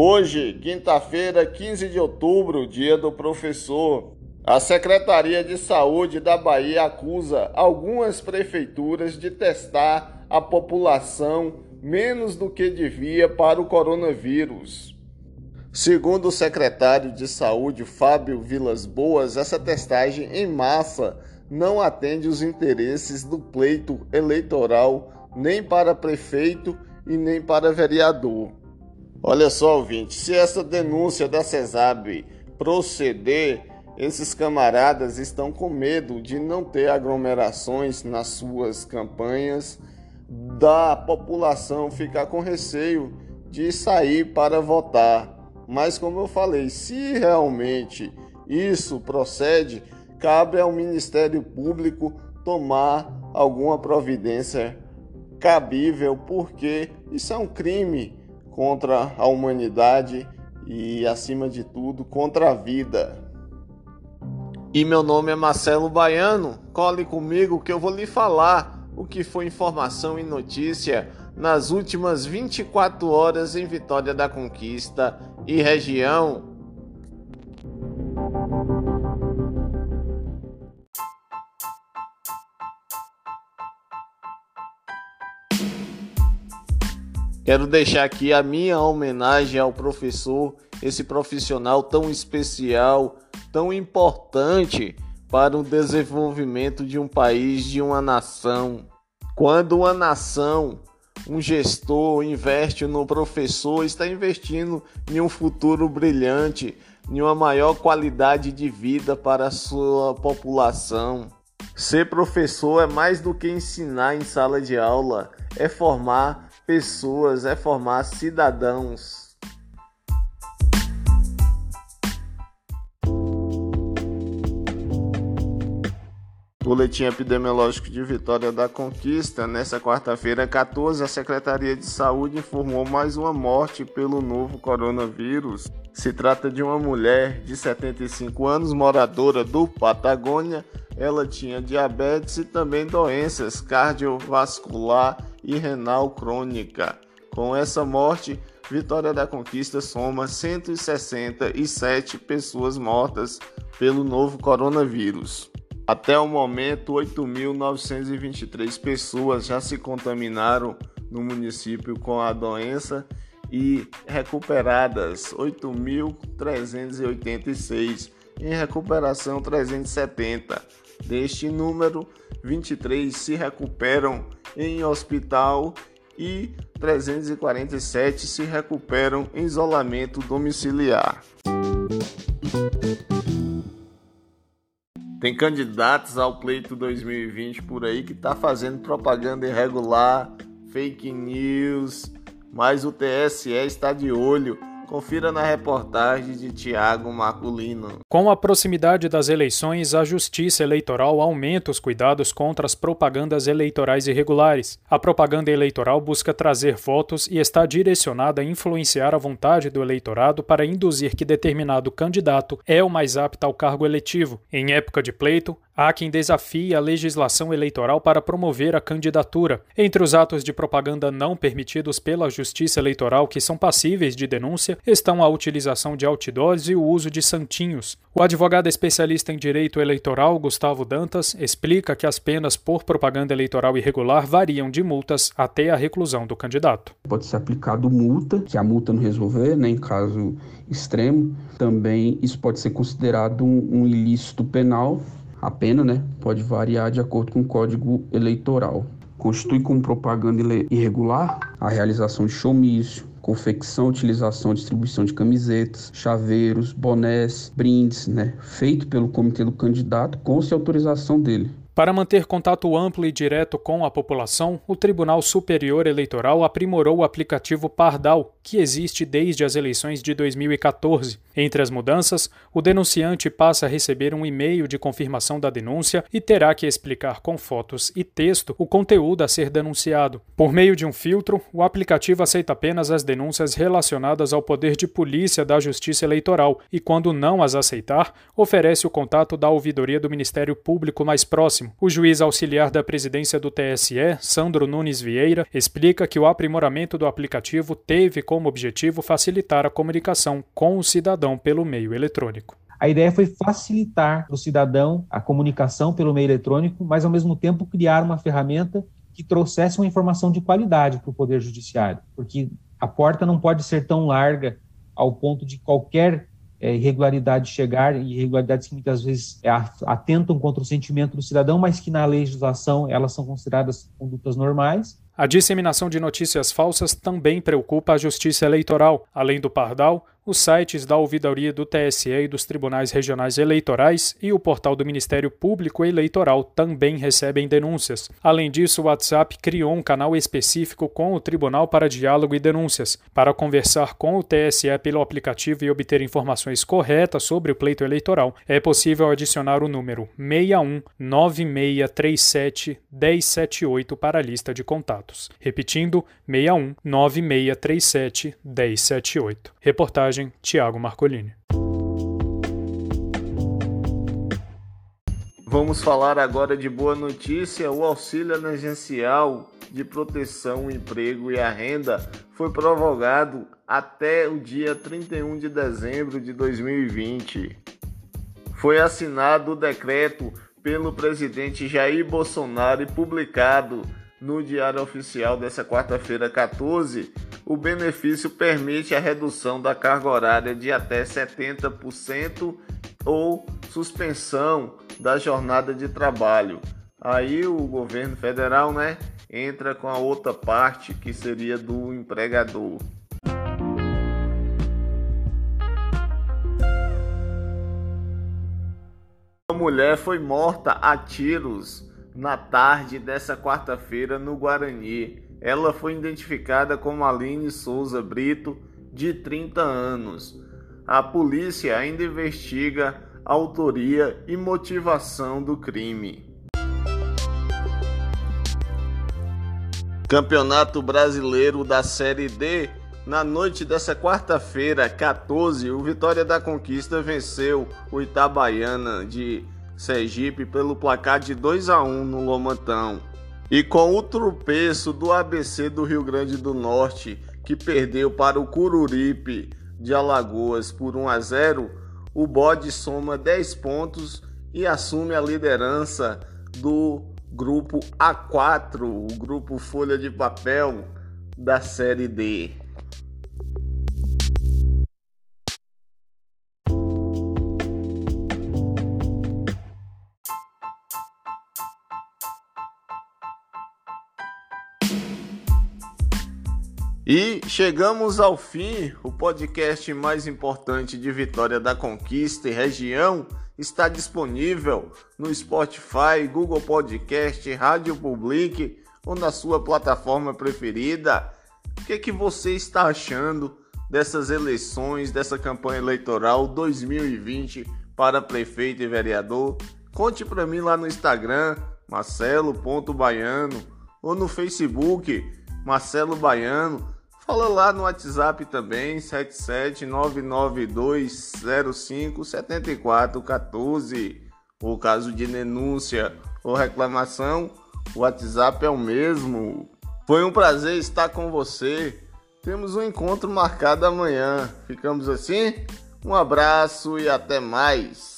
Hoje, quinta-feira, 15 de outubro, dia do professor. A Secretaria de Saúde da Bahia acusa algumas prefeituras de testar a população menos do que devia para o coronavírus. Segundo o secretário de Saúde Fábio Vilas Boas, essa testagem em massa não atende os interesses do pleito eleitoral nem para prefeito e nem para vereador. Olha só, ouvinte, se essa denúncia da CESAB proceder, esses camaradas estão com medo de não ter aglomerações nas suas campanhas, da população ficar com receio de sair para votar. Mas, como eu falei, se realmente isso procede, cabe ao Ministério Público tomar alguma providência cabível, porque isso é um crime contra a humanidade e, acima de tudo, contra a vida. E meu nome é Marcelo Baiano. Cole comigo que eu vou lhe falar o que foi informação e notícia nas últimas 24 horas em Vitória da Conquista e região. Quero deixar aqui a minha homenagem ao professor, esse profissional tão especial, tão importante para o desenvolvimento de um país, de uma nação. Quando uma nação, um gestor investe no professor, está investindo em um futuro brilhante, em uma maior qualidade de vida para a sua população. Ser professor é mais do que ensinar em sala de aula, é formar pessoas, é formar cidadãos. Boletim epidemiológico de Vitória da Conquista. Nessa quarta-feira, 14, a Secretaria de Saúde informou mais uma morte pelo novo coronavírus. Se trata de uma mulher de 75 anos, moradora do Patagônia. Ela tinha diabetes e também doenças cardiovascular e renal crônica. Com essa morte, Vitória da Conquista soma 167 pessoas mortas pelo novo coronavírus. Até o momento, 8.923 pessoas já se contaminaram no município com a doença e recuperadas 8.386, em recuperação 370. Deste número, 23 se recuperam em hospital e 347 se recuperam em isolamento domiciliar. Tem candidatos ao pleito 2020 por aí que tá fazendo propaganda irregular, fake news, mas o TSE está de olho Confira na reportagem de Tiago Maculino. Com a proximidade das eleições, a Justiça Eleitoral aumenta os cuidados contra as propagandas eleitorais irregulares. A propaganda eleitoral busca trazer votos e está direcionada a influenciar a vontade do eleitorado para induzir que determinado candidato é o mais apto ao cargo eletivo. Em época de pleito, Há quem desafie a legislação eleitoral para promover a candidatura. Entre os atos de propaganda não permitidos pela Justiça Eleitoral que são passíveis de denúncia estão a utilização de outdoors e o uso de santinhos. O advogado especialista em direito eleitoral, Gustavo Dantas, explica que as penas por propaganda eleitoral irregular variam de multas até a reclusão do candidato. Pode ser aplicado multa, que a multa não resolver, né, em caso extremo. Também isso pode ser considerado um, um ilícito penal a pena né, pode variar de acordo com o Código Eleitoral. Constitui como propaganda irregular a realização de showmício, confecção, utilização, distribuição de camisetas, chaveiros, bonés, brindes, né, feito pelo comitê do candidato com se autorização dele. Para manter contato amplo e direto com a população, o Tribunal Superior Eleitoral aprimorou o aplicativo Pardal, que existe desde as eleições de 2014. Entre as mudanças, o denunciante passa a receber um e-mail de confirmação da denúncia e terá que explicar com fotos e texto o conteúdo a ser denunciado. Por meio de um filtro, o aplicativo aceita apenas as denúncias relacionadas ao poder de polícia da Justiça Eleitoral e, quando não as aceitar, oferece o contato da ouvidoria do Ministério Público mais próximo O juiz auxiliar da presidência do TSE, Sandro Nunes Vieira, explica que o aprimoramento do aplicativo teve como objetivo facilitar a comunicação com o cidadão pelo meio eletrônico. A ideia foi facilitar para o cidadão a comunicação pelo meio eletrônico, mas ao mesmo tempo criar uma ferramenta que trouxesse uma informação de qualidade para o Poder Judiciário, porque a porta não pode ser tão larga ao ponto de qualquer é, irregularidade chegar, irregularidades que muitas vezes é, atentam contra o sentimento do cidadão, mas que na legislação elas são consideradas condutas normais. A disseminação de notícias falsas também preocupa a Justiça Eleitoral. Além do Pardal, os sites da ouvidoria do TSE e dos tribunais regionais eleitorais e o portal do Ministério Público Eleitoral também recebem denúncias. Além disso, o WhatsApp criou um canal específico com o Tribunal para Diálogo e Denúncias. Para conversar com o TSE pelo aplicativo e obter informações corretas sobre o pleito eleitoral, é possível adicionar o número 61 9637 1078 para a lista de contatos. Repetindo, 61 9637 1078. Reportagem Reportagem Tiago Marcolini. Vamos falar agora de boa notícia. O auxílio emergencial de proteção, emprego e a renda foi prorrogado até o dia 31 de dezembro de 2020. Foi assinado o decreto pelo presidente Jair Bolsonaro e publicado no Diário Oficial dessa quarta-feira 14 o benefício permite a redução da carga horária de até 70% ou suspensão da jornada de trabalho. Aí o governo federal, né, entra com a outra parte que seria do empregador. Uma mulher foi morta a tiros na tarde dessa quarta-feira no Guarani. Ela foi identificada como Aline Souza Brito, de 30 anos. A polícia ainda investiga a autoria e motivação do crime. Campeonato Brasileiro da Série D. Na noite dessa quarta-feira, 14, o Vitória da Conquista venceu o Itabaiana de Sergipe pelo placar de 2 a 1 no Lomantão. E com o tropeço do ABC do Rio Grande do Norte, que perdeu para o Cururipe de Alagoas por 1 a 0, o Bode soma 10 pontos e assume a liderança do grupo A4, o grupo Folha de Papel da Série D. E chegamos ao fim. O podcast mais importante de Vitória da Conquista e região está disponível no Spotify, Google Podcast, Rádio Public ou na sua plataforma preferida. O que, é que você está achando dessas eleições, dessa campanha eleitoral 2020 para prefeito e vereador? Conte para mim lá no Instagram, marcelo.baiano, ou no Facebook, Marcelo Baiano Fala lá no WhatsApp também, 77992057414. O caso de denúncia ou reclamação, o WhatsApp é o mesmo. Foi um prazer estar com você. Temos um encontro marcado amanhã. Ficamos assim? Um abraço e até mais.